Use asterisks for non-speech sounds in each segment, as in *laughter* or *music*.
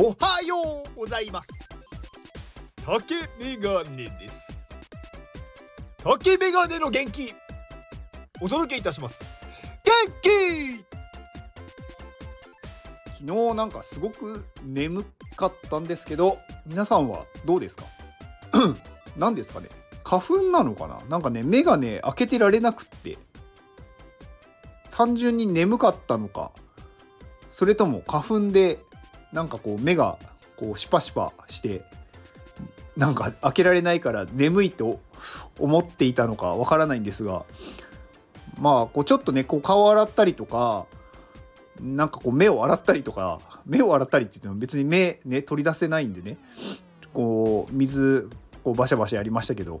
おはようございます。竹メガネです。竹メガネの元気。お届けいたします。元気！昨日なんかすごく眠かったんですけど皆さんはどうですか？*clears throat* 何ですかね？花粉なのかな？なんかね目がね開けてられなくって。単純に眠かったのか。それとも花粉でなんかこう目がこうシパシパしてなんか開けられないから眠いと思っていたのかわからないんですがまあこうちょっとねこう顔洗ったりとかなんかこう目を洗ったりとか目を洗ったりって言っても別に目ね取り出せないんでねこう水こうバシャバシャやりましたけど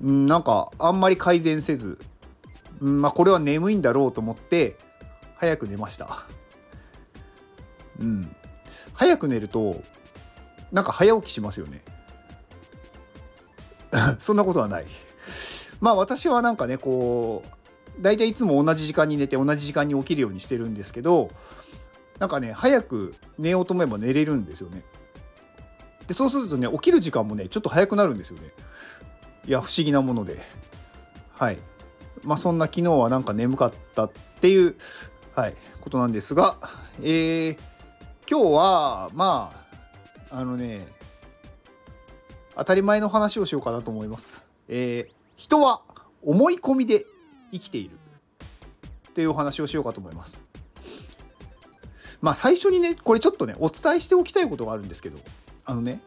なんかあんまり改善せずまあこれは眠いんだろうと思って早く寝ました。うん。早く寝るとなんか早起きしますよね。*laughs* そんなことはない。まあ私はなんかねこう大体いつも同じ時間に寝て同じ時間に起きるようにしてるんですけどなんかね早く寝ようと思えば寝れるんですよね。でそうするとね起きる時間もねちょっと早くなるんですよね。いや不思議なもので。はい。まあそんな昨日はなんか眠かったっていうはいことなんですがえー、今日はまああのね当たり前の話をしようかなと思います。えー、人は思い込みで生きている。っていうお話をしようかと思います。まあ最初にねこれちょっとねお伝えしておきたいことがあるんですけど。あのね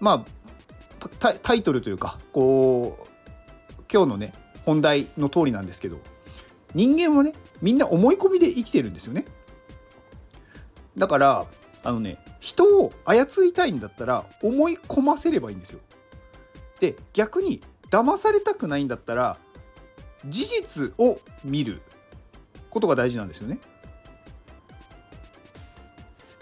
まあタイトルというかこう今日のね本題の通りなんですけど。人間はねみんな思い込みで生きてるんですよね。だからあのね人を操りたいんだったら思い込ませればいいんですよで逆に騙されたくないんだったら事実を見ることが大事なんですよね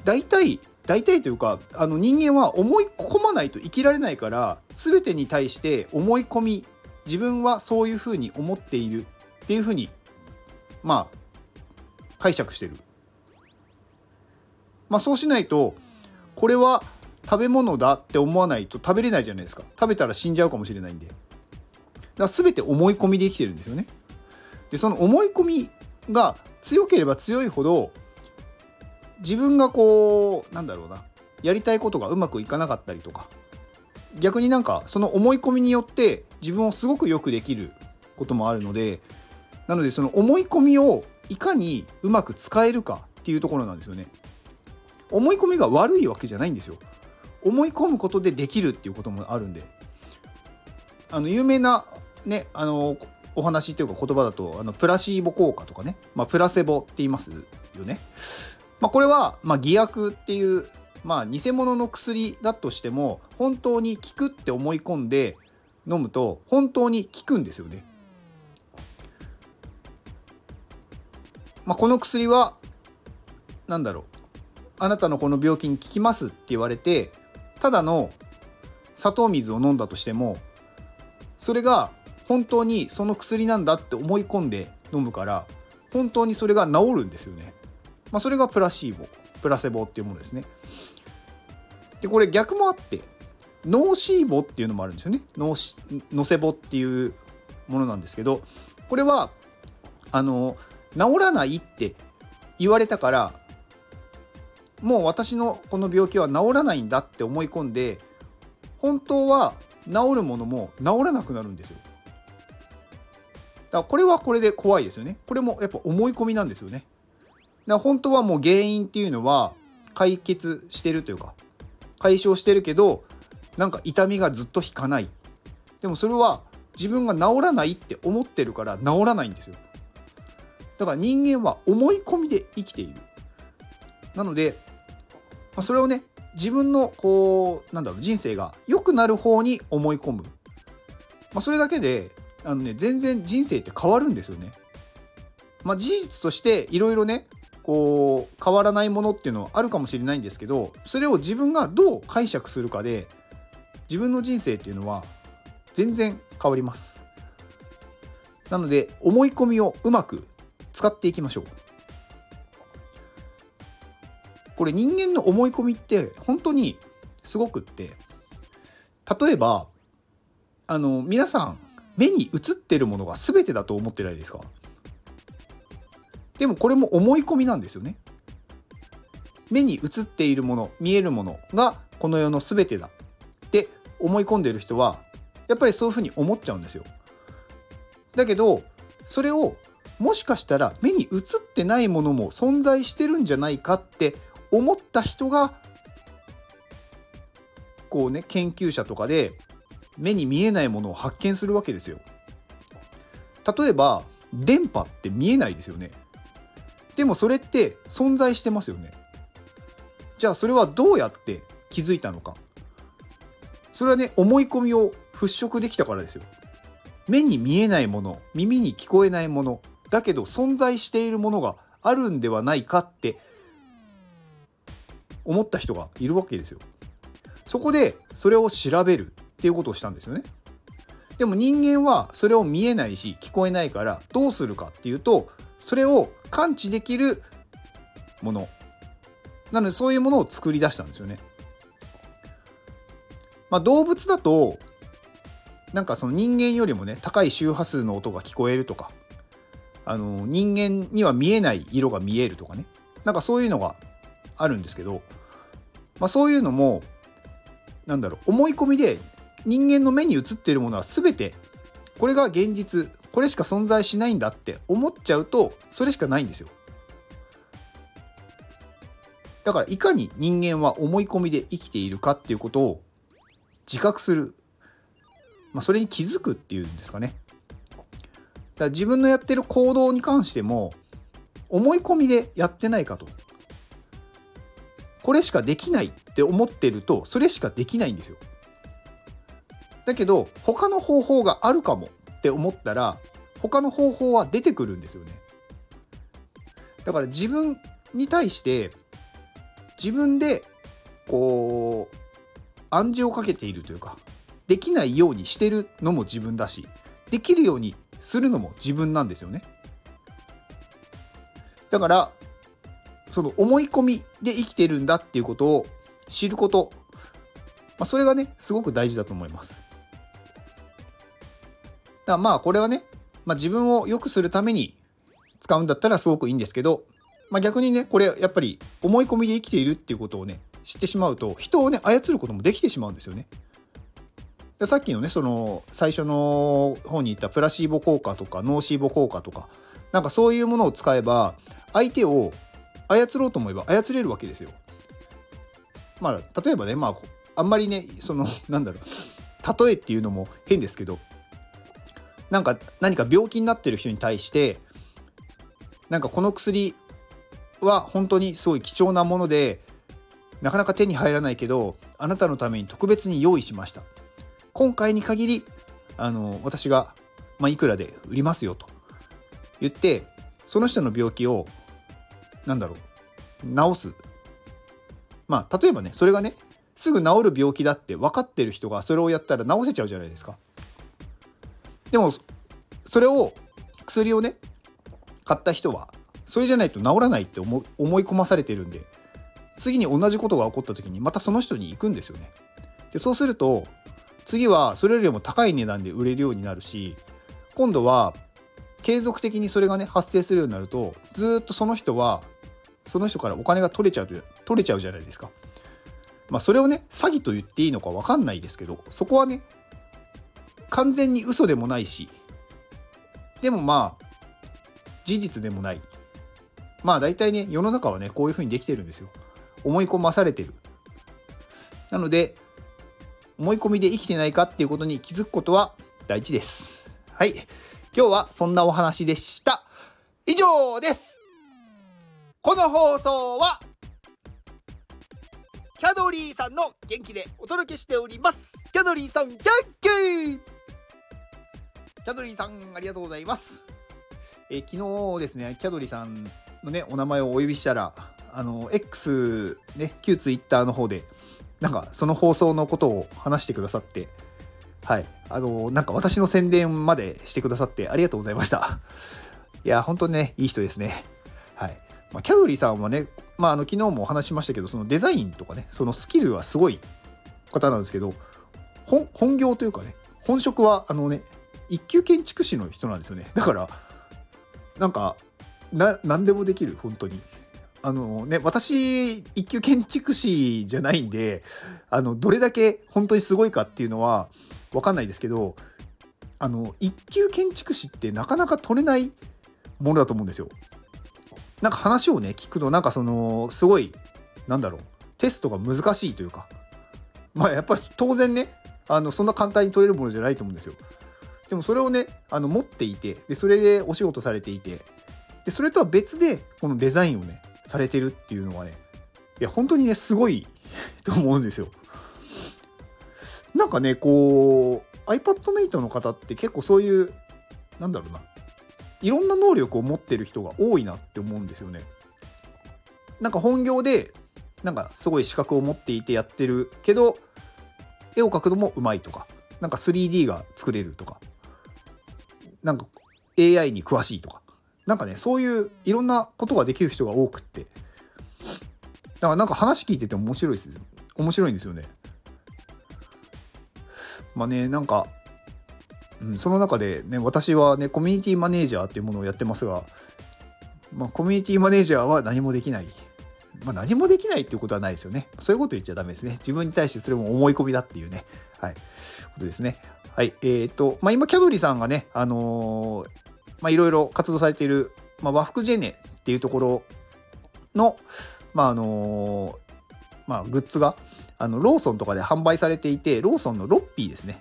大体大体というかあの人間は思い込まないと生きられないから全てに対して思い込み自分はそういうふうに思っているっていうふうにまあ解釈してる。まあそうしないとこれは食べ物だって思わないと食べれないじゃないですか。食べたら死んじゃうかもしれないんで。だから全て思い込みで生きてるんですよね。でその思い込みが強ければ強いほど自分がこうなんだろうな。やりたいことがうまくいかなかったりとか。逆になんかその思い込みによって自分をすごくよくできることもあるのでなのでその思い込みをいかにうまく使えるかっていうところなんですよね。思い込みが悪いわけじゃないんですよ。思い込むことでできるっていうこともあるんで。あの有名なねあのお話っていうか言葉だとあのプラシーボ効果とかね、まあ、プラセボって言いますよね。まあ、これは、まあ、偽薬っていう、まあ、偽物の薬だとしても本当に効くって思い込んで飲むと本当に効くんですよね。まあ、この薬は何だろう。あなたのこの病気に効きますって言われてただの砂糖水を飲んだとしてもそれが本当にその薬なんだって思い込んで飲むから本当にそれが治るんですよね。まあ、それがプラシーボプラセボっていうものですねでこれ逆もあってノーシーボっていうのもあるんですよねノーノセボっていうものなんですけどこれはあの治らないって言われたからもう私のこの病気は治らないんだって思い込んで本当は治るものも治らなくなるんですよ。だからこれはこれで怖いですよね。これもやっぱ思い込みなんですよね。だ本当はもう原因っていうのは解決してるというか解消してるけどなんか痛みがずっと引かない。でもそれは自分が治らないって思ってるから治らないんですよ。だから人間は思い込みで生きている。なのでそれをね自分のこうなんだろう人生が良くなる方に思い込む、まあ、それだけであのね全然人生って変わるんですよね。まあ事実としていろいろねこう変わらないものっていうのはあるかもしれないんですけどそれを自分がどう解釈するかで自分の人生っていうのは全然変わります。なので思い込みをうまく使っていきましょう。これ人間の思い込みって本当にすごくって例えばあの皆さん目に映ってるものが全てだと思ってないですか？でもこれも思い込みなんですよね。目に映っているもの見えるものがこの世の全てだって思い込んでる人はやっぱりそういうふうに思っちゃうんですよ。だけどそれをもしかしたら目に映ってないものも存在してるんじゃないかって思った人がこうね研究者とかで目に見えないものを発見するわけですよ。例えば電波って見えないですよね。でもそれって存在してますよね。じゃあそれはどうやって気づいたのか。それはね思い込みを払拭できたからですよ。目に見えないもの耳に聞こえないものだけど存在しているものがあるんではないかって思った人がいるわけですよ。そこでそれを調べるっていうことをしたんですよね。でも人間はそれを見えないし聞こえないからどうするかっていうとそれを感知できるものなのでそういうものを作り出したんですよね。まあ、動物だとなんかその人間よりもね高い周波数の音が聞こえるとかあの人間には見えない色が見えるとかねなんかそういうのがあるんですけど、まあ、そういうのもなんだろう思い込みで人間の目に映っているものは全てこれが現実これしか存在しないんだって思っちゃうとそれしかないんですよ。だからいかに人間は思い込みで生きているかっていうことを自覚する、まあ、それに気づくっていうんですかね。だから自分のやってる行動に関しても思い込みでやってないかと。これしかできないって思ってるとそれしかできないんですよ。だけど他の方法があるかもって思ったら他の方法は出てくるんですよね。だから自分に対して自分でこう暗示をかけているというかできないようにしてるのも自分だしできるようにするのも自分なんですよね。だからその思い込みで生きてるんだっていうことを知ること、まあ、それがねすごく大事だと思いますだまあこれはね、まあ、自分を良くするために使うんだったらすごくいいんですけど、まあ、逆にねこれやっぱり思い込みで生きているっていうことをね知ってしまうと人をね操ることもできてしまうんですよね。でさっきのねその最初の方に言ったプラシーボ効果とかノーシーボ効果とかなんかそういうものを使えば相手を操ろうと思えば操れるわけですよ。まあ例えばねまああんまりねその *laughs* なんだろう例えっていうのも変ですけどなんか何か病気になってる人に対してなんかこの薬は本当にすごい貴重なものでなかなか手に入らないけどあなたのために特別に用意しました今回に限りあの私が、まあ、いくらで売りますよと言ってその人の病気をなんだろう治すまあ例えばねそれがねすぐ治る病気だって分かってる人がそれをやったら治せちゃうじゃないですかでもそれを薬をね買った人はそれじゃないと治らないって思い込まされてるんで次に同じことが起こった時にまたその人に行くんですよね。でそうすると次はそれよりも高い値段で売れるようになるし今度は継続的にそれがね発生するようになるとずっとその人はその人からお金が取れちゃう取れちゃうじゃないですか。まあそれをね詐欺と言っていいのか分かんないですけどそこはね完全に嘘でもないしでもまあ事実でもないまあ大体ね世の中はねこういうふうにできてるんですよ。思い込まされてる。なので、思い込みで生きてないかっていうことに気づくことは大事です。はい。今日はそんなお話でした。以上ですこの放送は、キャドリーさんの元気でお届けしております。キャドリーさん、元気!キャドリーさん、ありがとうございます。え、昨日ですね、キャドリーさんのね、お名前をお呼びしたら、あの X ね旧 Twitter の方でなんかその放送のことを話してくださってはい。あのなんか私の宣伝までしてくださってありがとうございました。いや本当にねいい人ですね。はい、まあ、キャドリーさんはねまあ、あの昨日もお話しましたけどそのデザインとかねそのスキルはすごい方なんですけど本業というかね本職はあのね一級建築士の人なんですよねだからなんかな何でもできる本当にあのね私一級建築士じゃないんであのどれだけ本当にすごいかっていうのは分かんないですけどあの一級建築士ってなかなか取れないものだと思うんですよ。なんか話をね聞くとなんかそのすごいなんだろうテストが難しいというかまあやっぱり当然ねあのそんな簡単に取れるものじゃないと思うんですよ。でもそれをねあの持っていてでそれでお仕事されていてでそれとは別でこのデザインをねされてるっていうのはねいや本当にねすごい *laughs* と思うんですよ。なんかねこう iPadMate の方って結構そういうなんだろうないろんな能力を持ってる人が多いなって思うんですよね。なんか本業でなんかすごい資格を持っていてやってるけど絵を描くのもうまいとかなんか 3D が作れるとかなんか AI に詳しいとかなんかねそういういろんなことができる人が多くってだからなんか話聞いてて面白いです面白いんですよね。まあねなんかうん、その中でね私はねコミュニティマネージャーっていうものをやってますが、まあ、コミュニティマネージャーは何もできない。まあ、何もできないっていうことはないですよね。そういうこと言っちゃダメですね。自分に対してそれも思い込みだっていうね。はい。ことですね。はい。えっ、ー、と、まあ、今、キャドリさんがね、あのー、まあ、いろいろ活動されている、まあ、和服ジェネっていうところの、まあ、あのー、まあ、グッズが、あの、ローソンとかで販売されていて、ローソンのロッピーですね。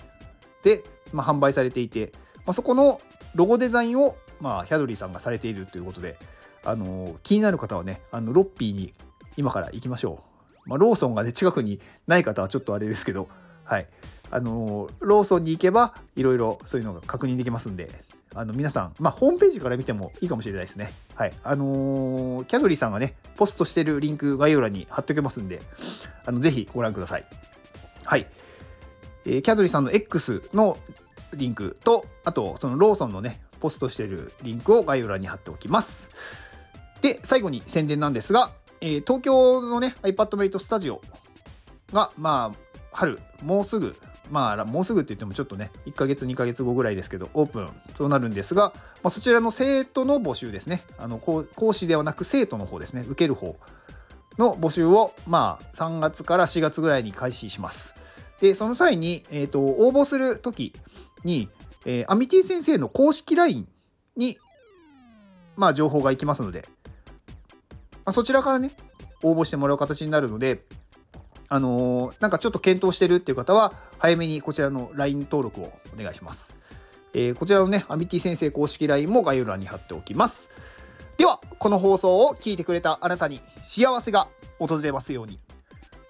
で、まあ、販売されていて、まあ、そこのロゴデザインを、まあ、ヒャドリーさんがされているということで、あの気になる方はねあのロッピーに今から行きましょう、まあ、ローソンがね近くにない方はちょっとあれですけどはいあのローソンに行けばいろいろそういうのが確認できますんであの皆さん、まあ、ホームページから見てもいいかもしれないですね。はい。あのー、キャドリーさんがね、ポストしてるリンク概要欄に貼っておきますんで、あのぜひご覧ください。はい。えー、キャドリさんの X のリンクと、あと、そのローソンのね、ポストしてるリンクを概要欄に貼っておきます。で、最後に宣伝なんですが、えー、東京のね、iPadMate Studio が、まあ、春、もうすぐ、まあ、もうすぐって言ってもちょっとね、1ヶ月、2ヶ月後ぐらいですけど、オープンとなるんですが、まあ、そちらの生徒の募集ですね。あの講師ではなく生徒の方ですね、受ける方の募集を、まあ、3月から4月ぐらいに開始します。で、その際に、えっ、ー、と、応募するときに、えー、アミティ先生の公式 LINE に、まあ、情報がいきますので、まあ、そちらからね、応募してもらう形になるので、あのー、なんかちょっと検討してるっていう方は、早めにこちらの LINE 登録をお願いします。えー、こちらのね、アミティ先生公式 LINE も概要欄に貼っておきます。では、この放送を聞いてくれたあなたに幸せが訪れますように。